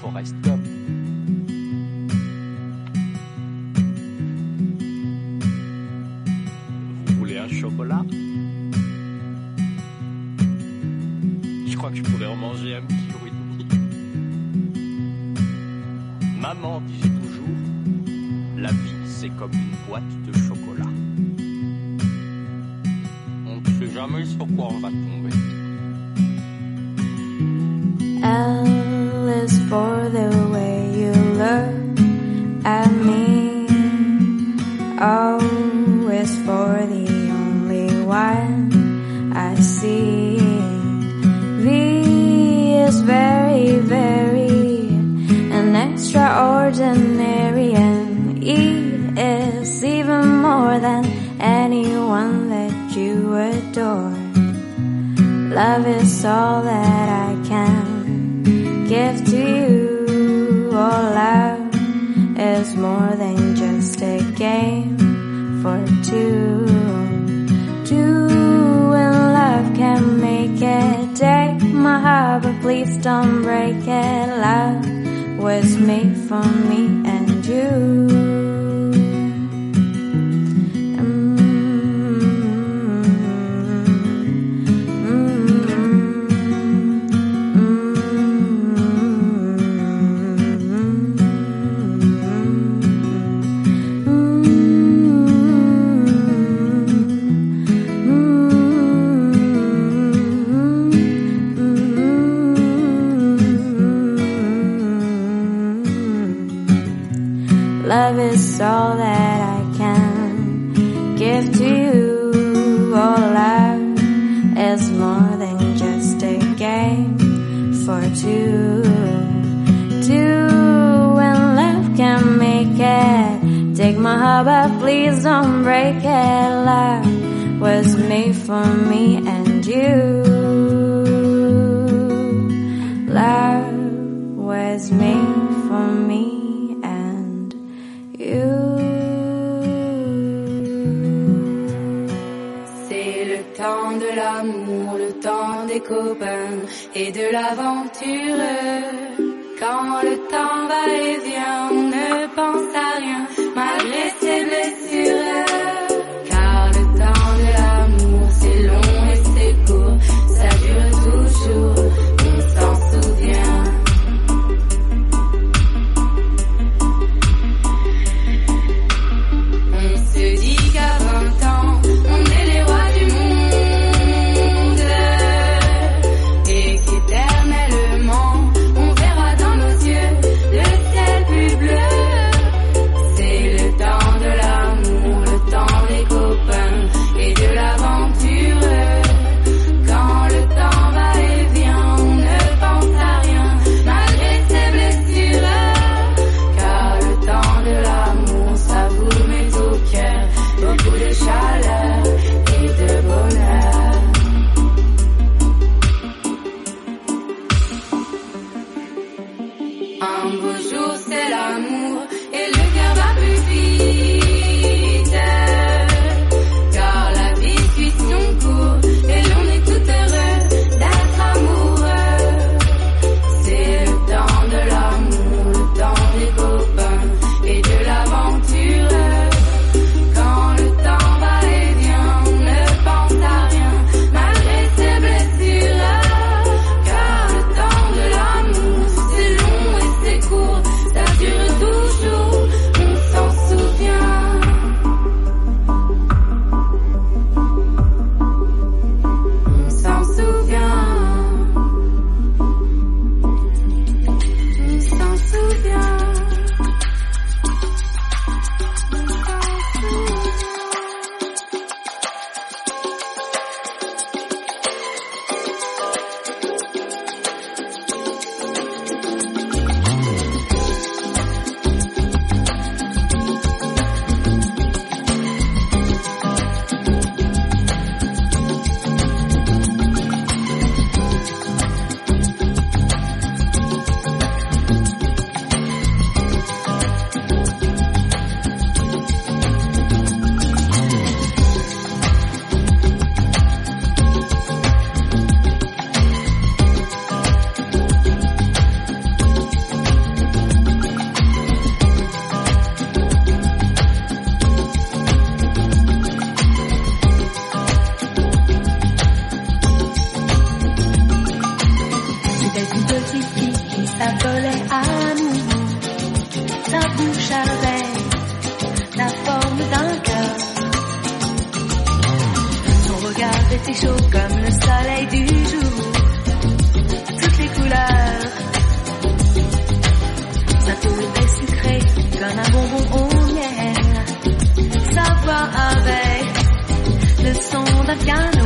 Forrest Gump. 家。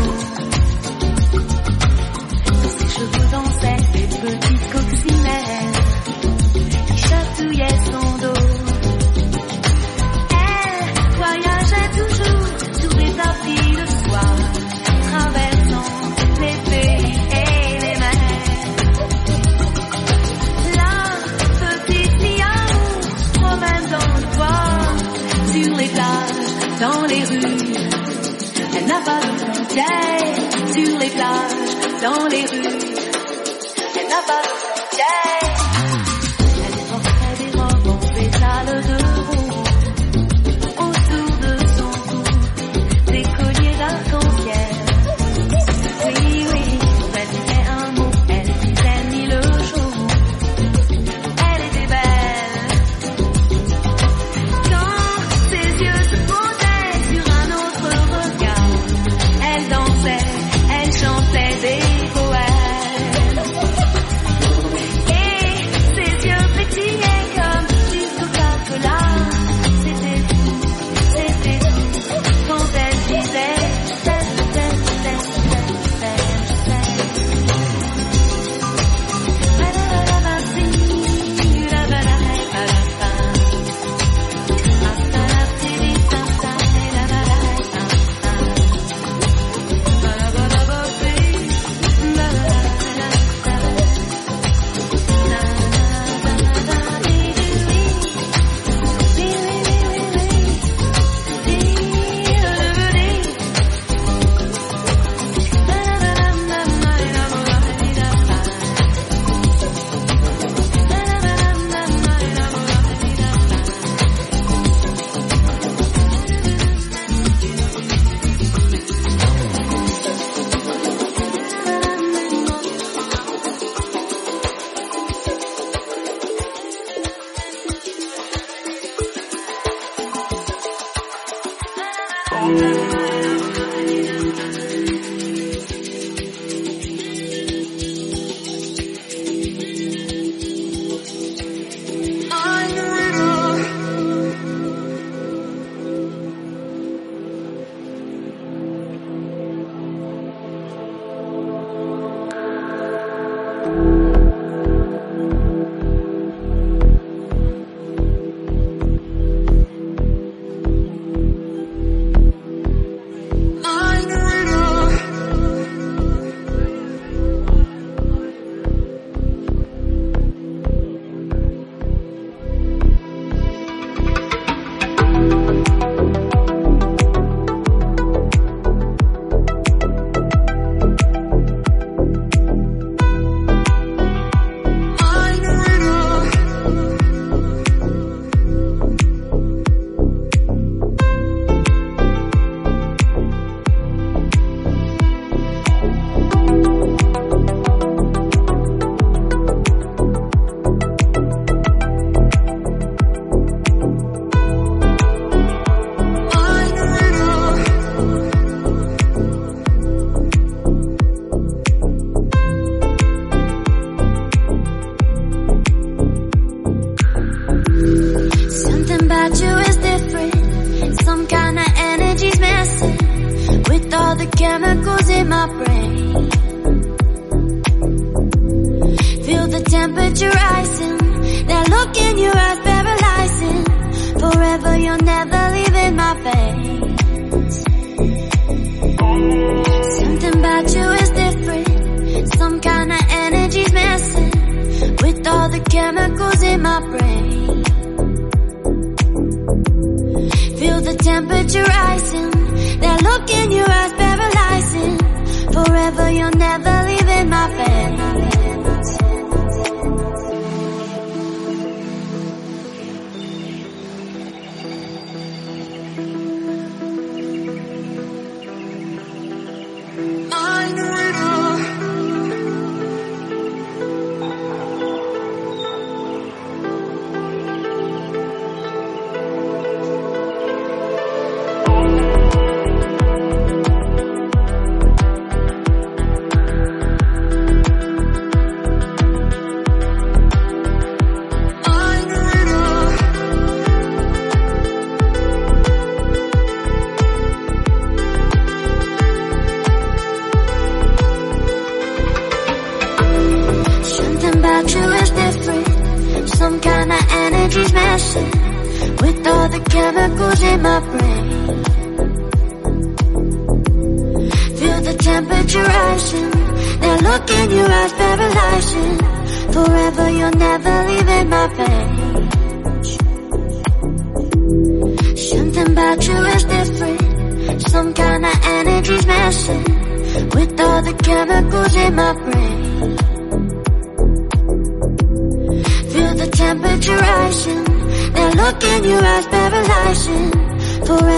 dans les rues. Elle n'a pas,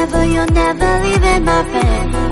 Forever you'll never leave in my page.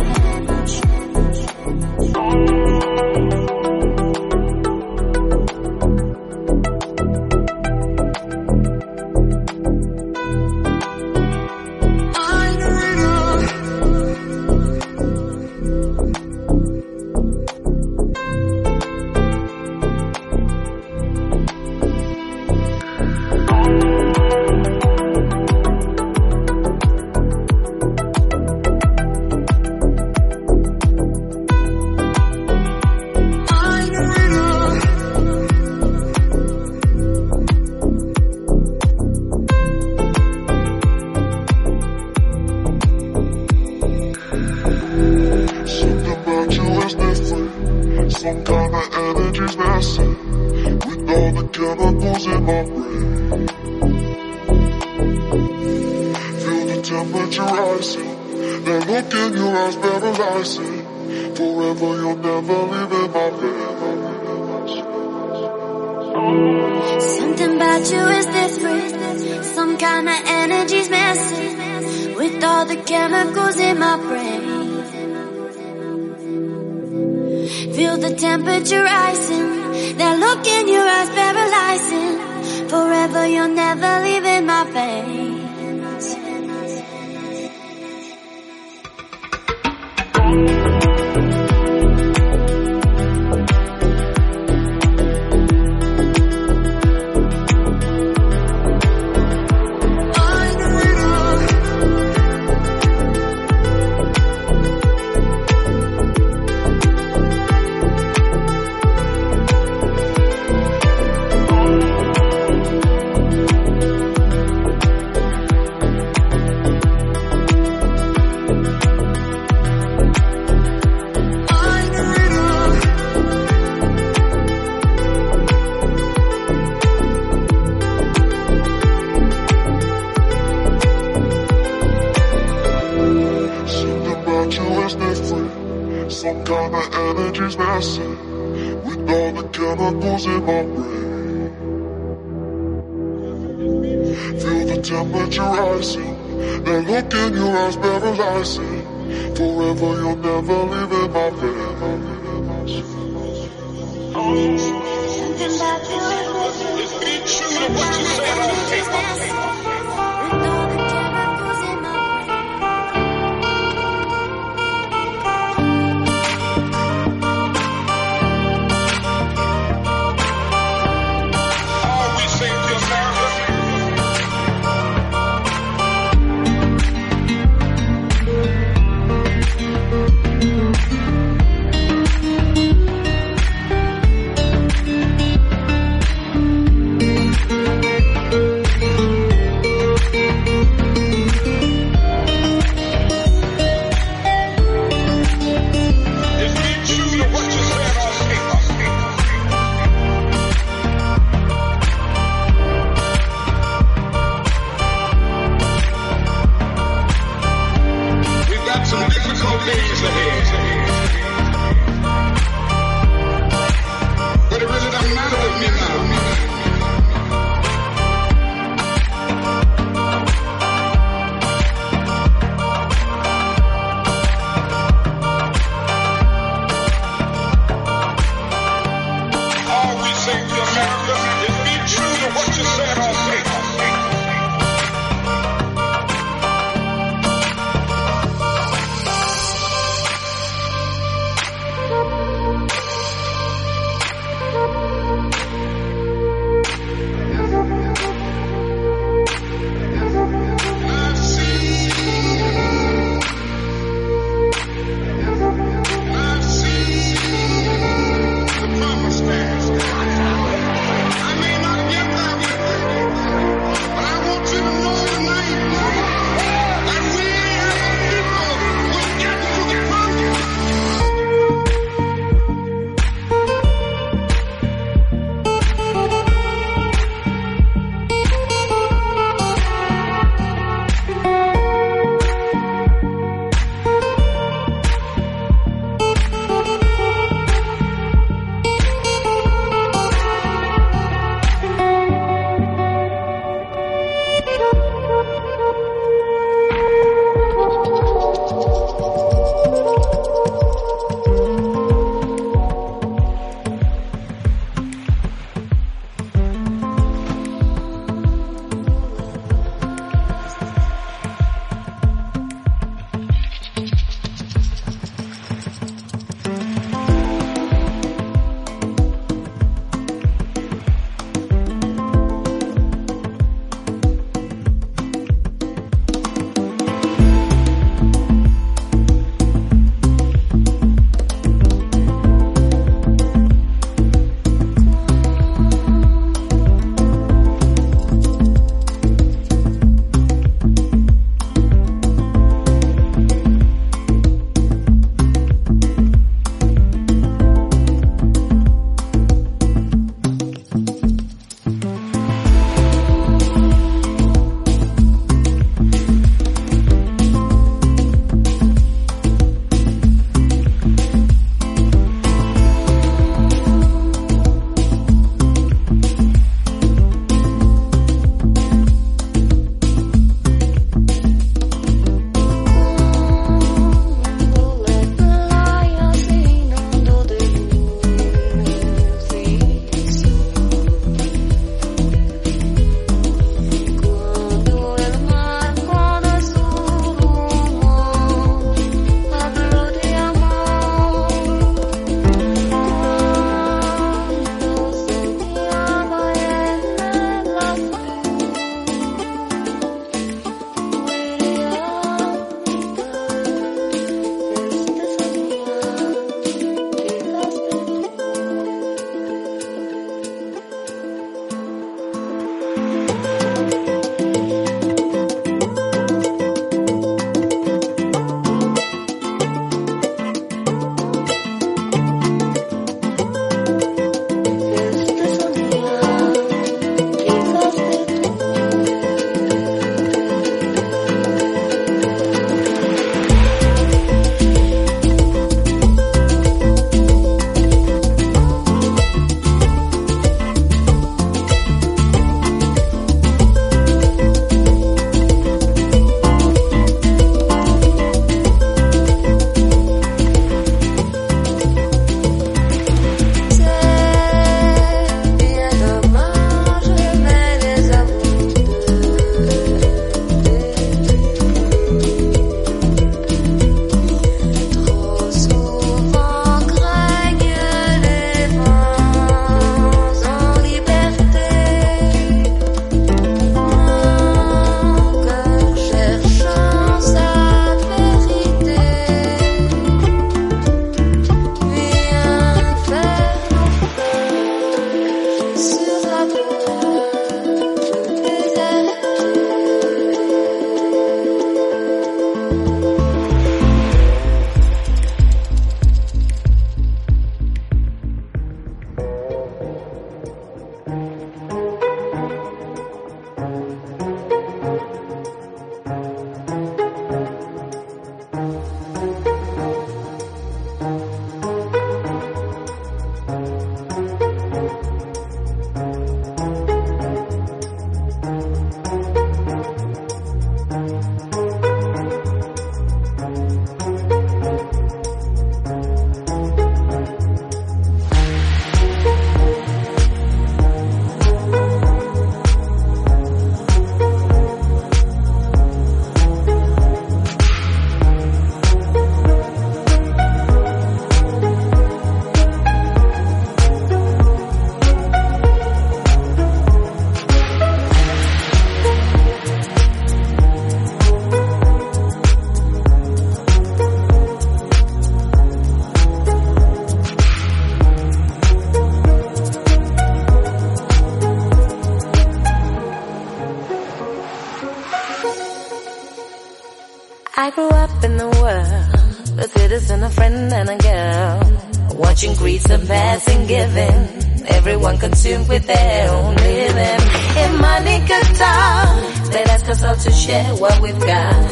Greed surpass and giving. Everyone consumed with their own living. In money could talk, they'd ask us all to share what we've got.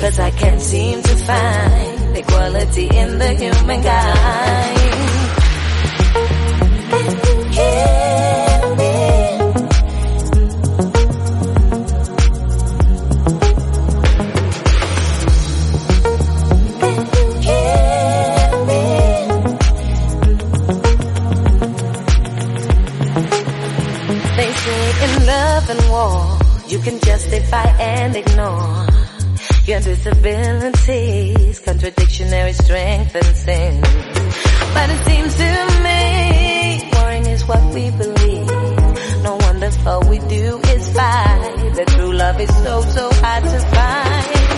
Cause I can't seem to find equality in the human kind. And ignore your disabilities, contradictionary strength and sin. But it seems to me, warring is what we believe. No wonder all we do is fight. The true love is so, so hard to find.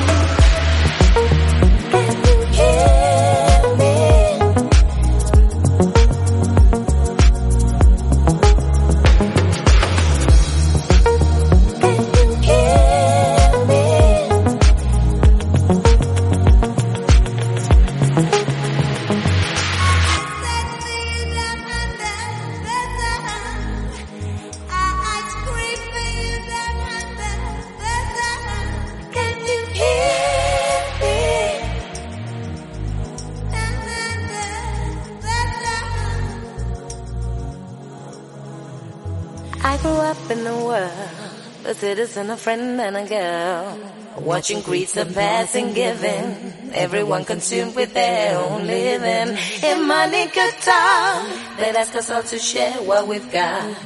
A citizen, a friend, and a girl. Watching greed surpass and giving. Everyone consumed with their own living. In money could talk, they'd ask us all to share what we've got.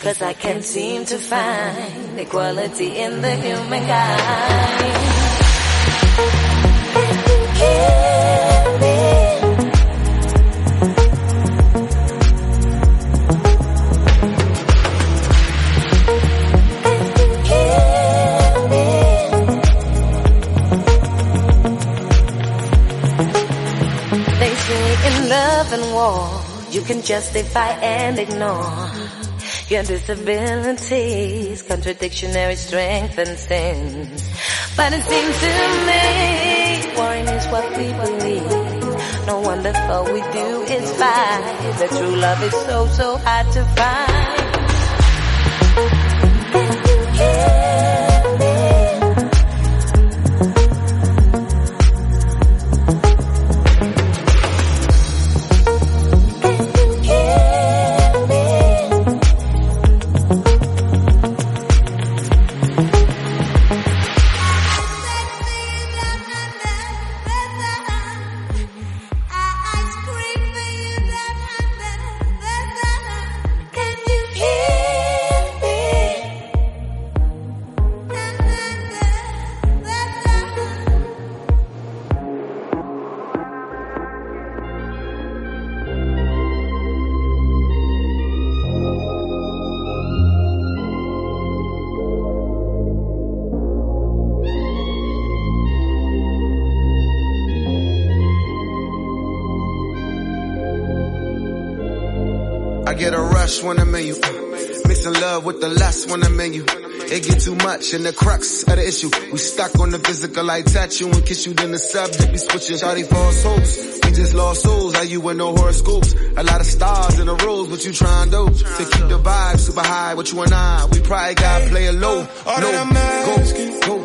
Cause I can't seem to find equality in the human justify and ignore your disabilities, contradictionary strength and sins. But it seems to me, warring is what we believe. No wonder all we do is fight. The true love is so, so hard to find. I much and the crux of the issue. We stuck on the physical I touch you and kiss you, then the subject be switching. Shawty false hopes. We just lost souls. Are you with no horoscopes? A lot of stars in the rows. What you trying to do? To keep the vibe super high. What you and I? We probably gotta play it low. All no, that I'm asking, go,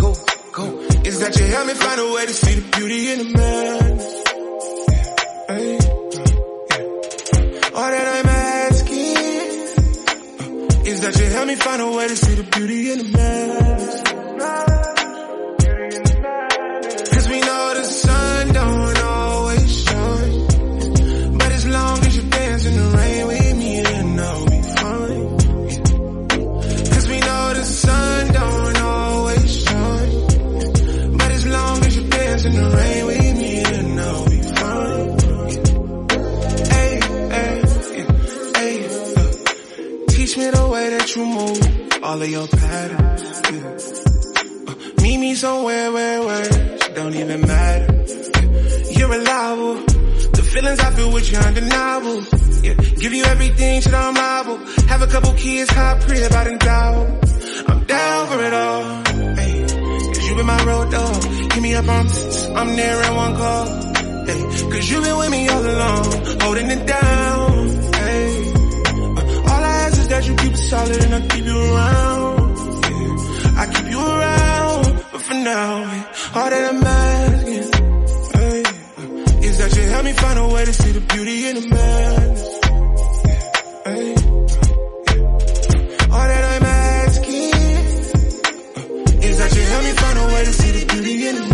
go, go, go. Is that you help me find a way to see the beauty in the madness? That you help me find a way to see the beauty in the madness. All of your patterns. Yeah. Uh, meet me somewhere where words don't even matter. Yeah. You're reliable. The feelings I feel with you undeniable. Yeah. Give you everything, shit I'm liable. Have a couple kids, hot crib out in doubt. I'm down for it all. Hey. Cause you been my road dog. Give me up on, I'm there in one call. Hey, cause you been with me all along, holding it down. That you keep it solid and I keep you around. Yeah, I keep you around, but for now, hey, all that I'm asking, hey, uh, is that you help me find a way to see the beauty in the madness. Hey, all that I'm asking is that you help me find a way to see the beauty in the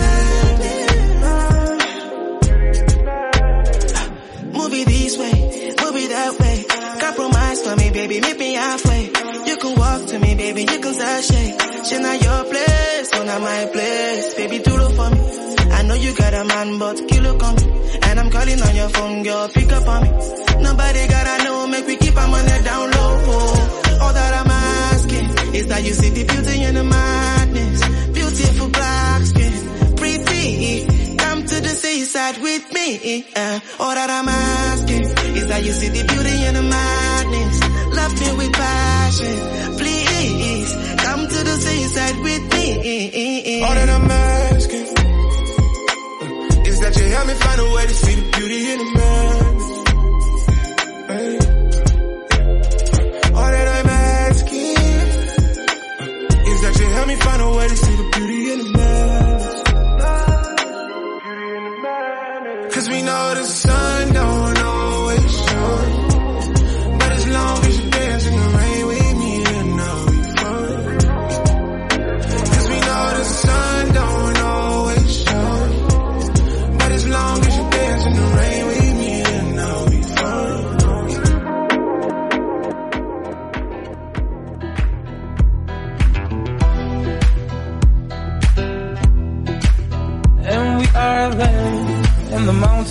baby, meet me halfway. You can walk to me, baby, you can sashay. She not your place, so not my place. Baby, do it for me. I know you got a man, but kilo come. And I'm calling on your phone, girl, pick up on me. Nobody gotta know, make we keep our money down low. All that I'm asking is that you see the beauty in the madness. Beautiful black skin, pretty. Come to the seaside with me. Uh, all that I'm asking is that you see the beauty in the madness. Love me with passion, please. Come to the seaside with me. All that I'm asking uh, is that you help me find a way to see the beauty in the. Hey. All that I'm asking uh, is that you help me find a way to see the beauty in the madness. Cause we know the sun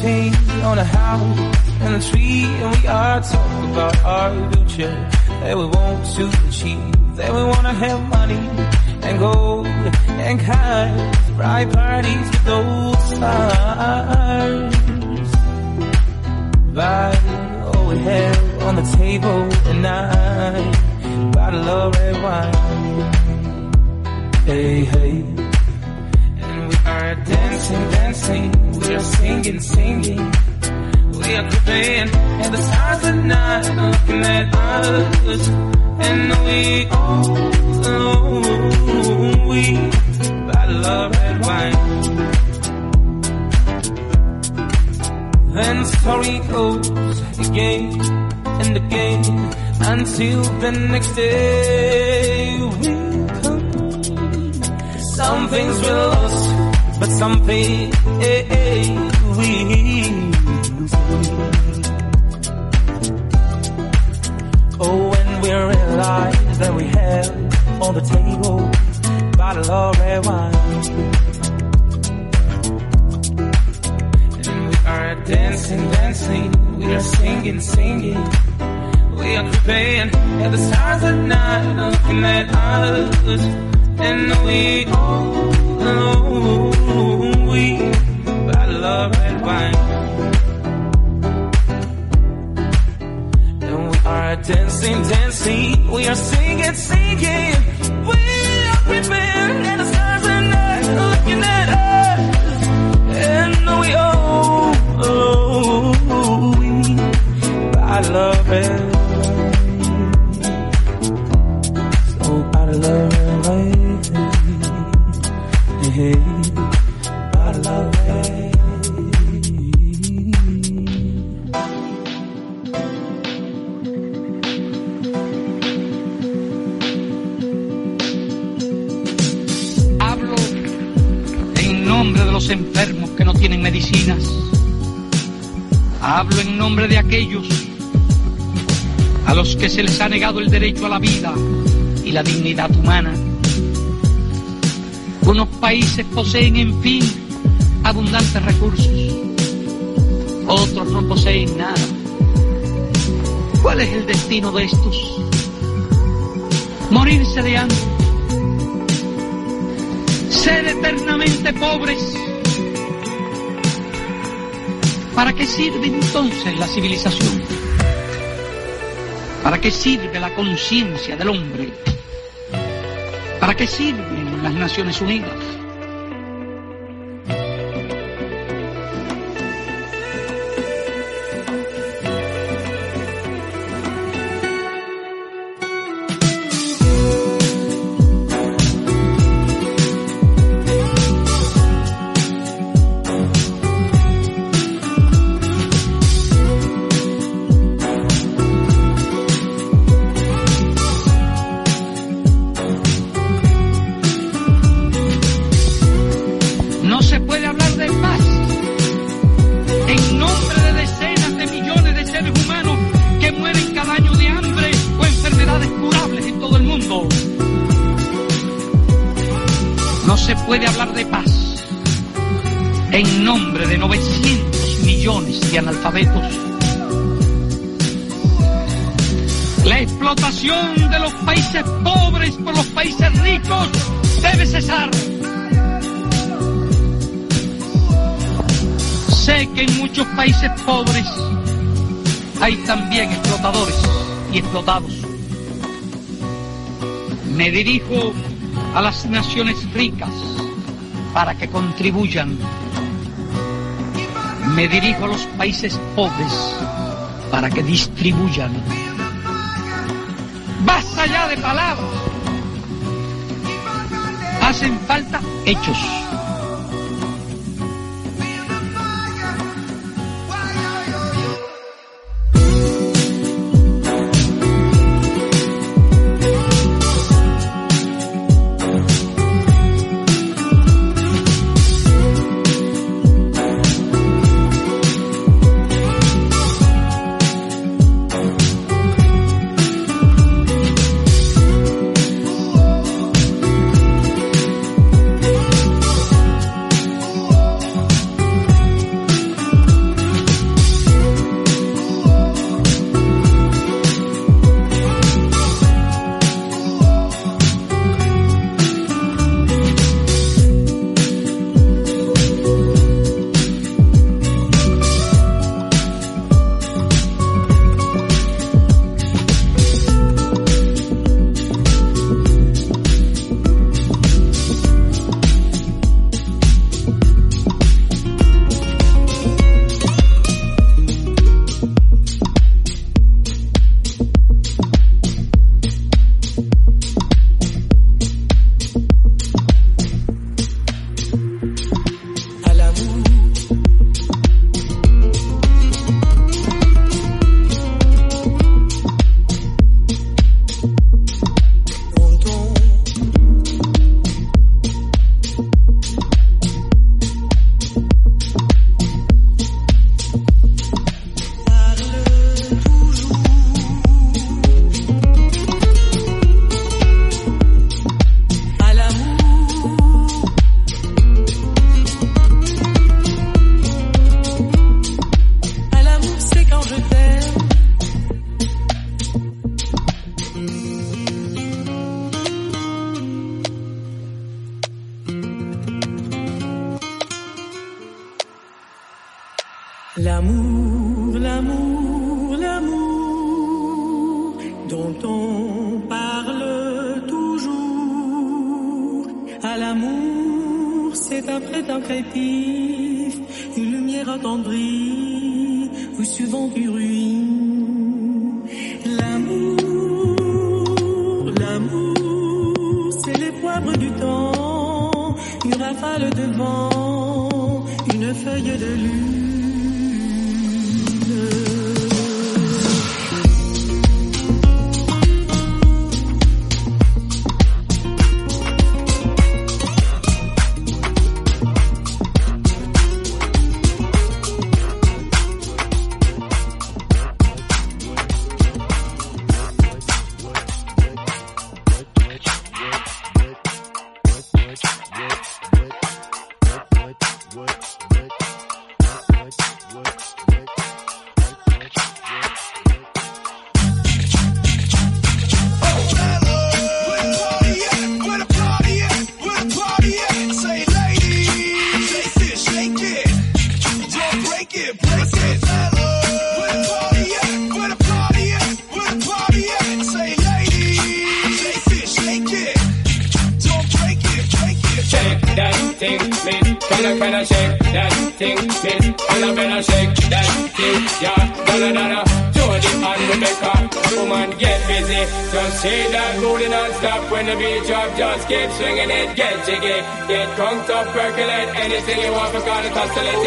on a house, and a tree, and we are talking about our future that we want to achieve, that we wanna have money and gold and cars, bright parties with those stars. But all we have on the table tonight, bottle of red wine. Hey, hey. And we are dancing, dancing. We are singing, singing. We are creeping, and the stars at night are looking at us. And we all know we bottle of red wine. Then the story goes again and again until the next day will come. Some things we lost, but some things eh, eh, we Oh, when we realize that we have on the table bottle of red wine. And we are dancing, dancing, we are singing, singing. We are creeping, and the stars at night looking at us. And we all dancing, dancing, we are singing, singing. Negado el derecho a la vida y la dignidad humana. Unos países poseen, en fin, abundantes recursos. Otros no poseen nada. ¿Cuál es el destino de estos? Morirse de hambre. Ser eternamente pobres. ¿Para qué sirve entonces la civilización? ¿Para qué sirve la conciencia del hombre? ¿Para qué sirven las Naciones Unidas? enfermedades curables en todo el mundo. No se puede hablar de paz en nombre de 900 millones de analfabetos. La explotación de los países pobres por los países ricos debe cesar. Sé que en muchos países pobres hay también explotadores y explotados. Me dirijo a las naciones ricas para que contribuyan. Me dirijo a los países pobres para que distribuyan. Basta ya de palabras. Hacen falta hechos. L'amour, l'amour, l'amour dont on parle toujours. À l'amour, c'est un prétend une lumière attendrie, vous suivant du ruine. L'amour, l'amour, c'est les poivres du temps, une rafale de vent, une feuille de lune. Percolate anything you want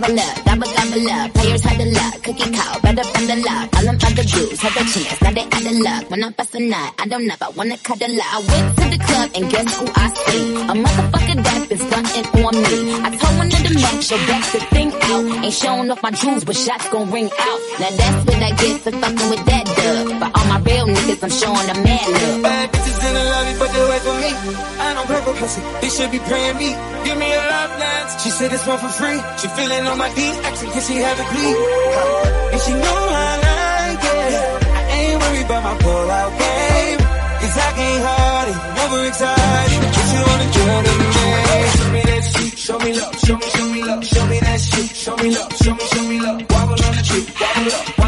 gobble up, gobble gobble up. Players had the luck, cookie cow, better from the luck. All them other dudes had the chance, now they out of luck. When I bust a nut, I don't know, I wanna cut the luck. I went to the club and guess who I see? A motherfucker that been stunting on me. I told one of the men, show back the thing out. Ain't showing off my jewels, but shots gon' ring out. Now that's what I get for fucking with that dub. All my real niggas, I'm showing a mad love. Bad bitches in the lobby, but they wait for me. I don't pray for pussy, they should be praying me. Give me a love dance. She said this one for free. She feeling on my feet, asking can she have a glee. And she know I like it. I ain't worried about my pull out game. Cause I can't hide it, never excited. Put you on the girl to. Show me that shit, show me love, show me, show me love. Show me that shit, show me love, show me, show me love. Wobble on the chick, wobble up,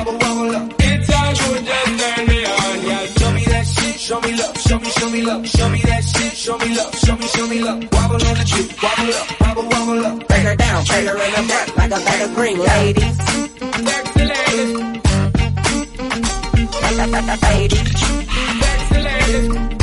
show me, love. Show me that shit, show me love, show me, show me love. Wobble on the chick, wobble up, wobble, wobble up. Break her down, break her in the front like a bag of green ladies. Ladies, ladies.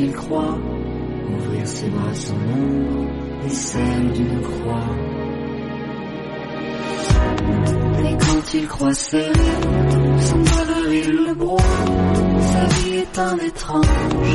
qu'il croit, ouvrir ses bras sans nombre et celle d'une croix. Et quand il croit serré, sans valoir il le broie, sa vie est un étrange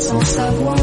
sans savoir.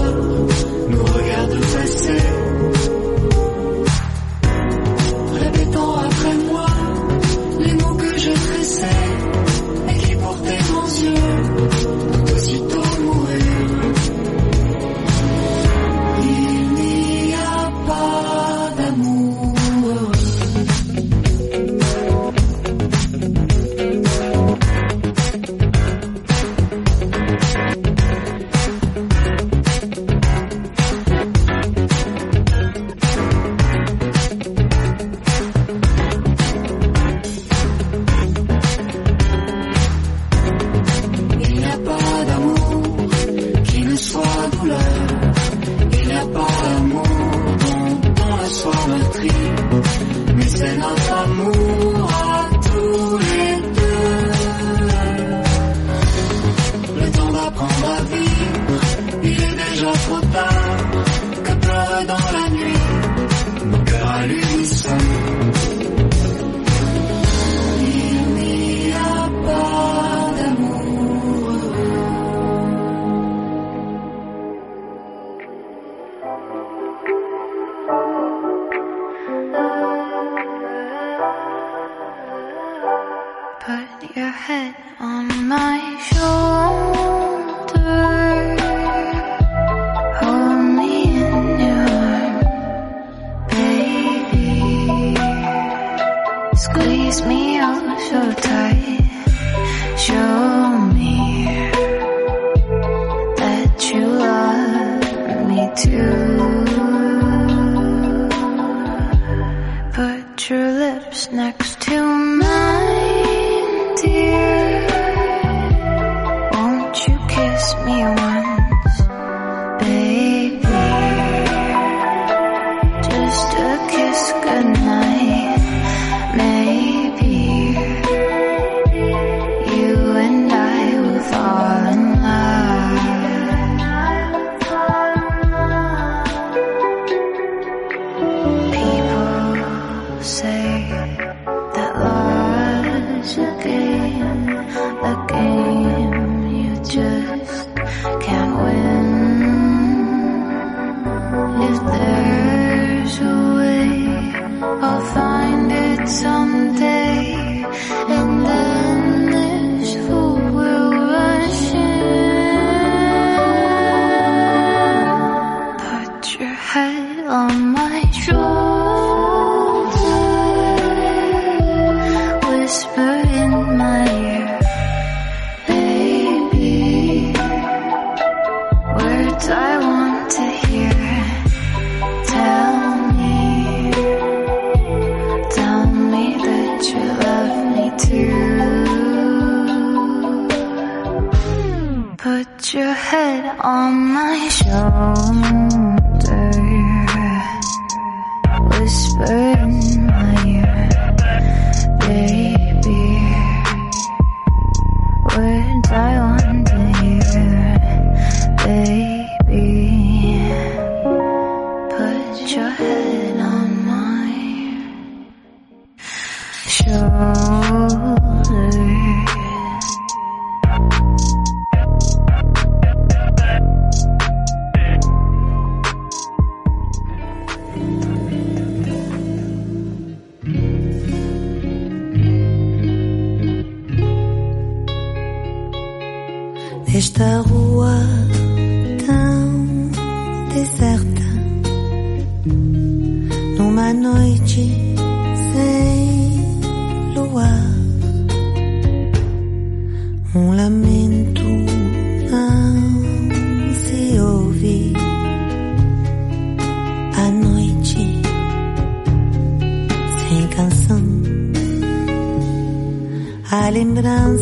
A lembrança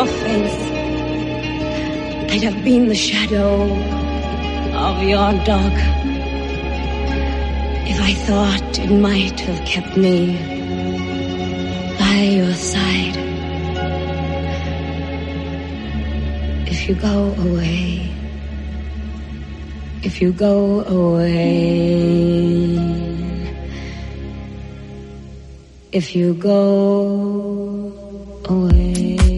your face, I'd have been the shadow of your dog. If I thought it might have kept me by your side. If you go away, if you go away, if you go away.